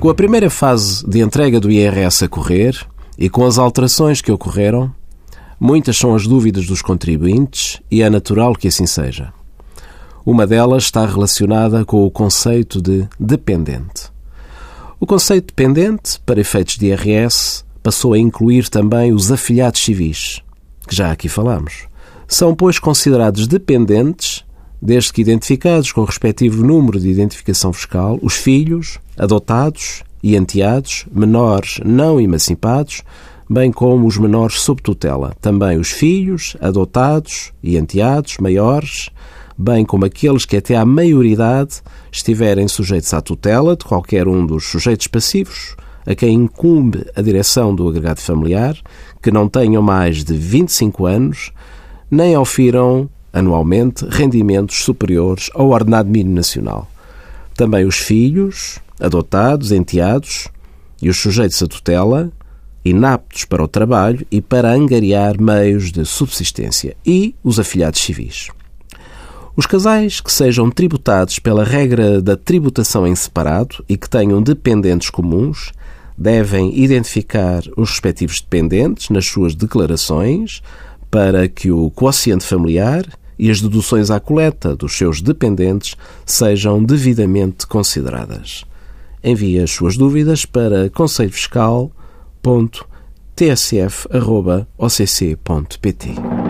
Com a primeira fase de entrega do IRS a correr e com as alterações que ocorreram, muitas são as dúvidas dos contribuintes e é natural que assim seja. Uma delas está relacionada com o conceito de dependente. O conceito dependente, para efeitos de IRS, passou a incluir também os afilhados civis, que já aqui falamos. São, pois, considerados dependentes desde que identificados com o respectivo número de identificação fiscal, os filhos, adotados e enteados, menores não emancipados, bem como os menores sob tutela, também os filhos, adotados e enteados, maiores, bem como aqueles que até à maioridade estiverem sujeitos à tutela de qualquer um dos sujeitos passivos, a quem incumbe a direção do agregado familiar, que não tenham mais de 25 anos, nem ofiram anualmente rendimentos superiores ao ordenado mínimo nacional. Também os filhos, adotados, enteados e os sujeitos a tutela, inaptos para o trabalho e para angariar meios de subsistência, e os afilhados civis. Os casais que sejam tributados pela regra da tributação em separado e que tenham dependentes comuns devem identificar os respectivos dependentes nas suas declarações para que o quociente familiar e as deduções à coleta dos seus dependentes sejam devidamente consideradas. Envie as suas dúvidas para conselhofiscal.tsf.occ.pt.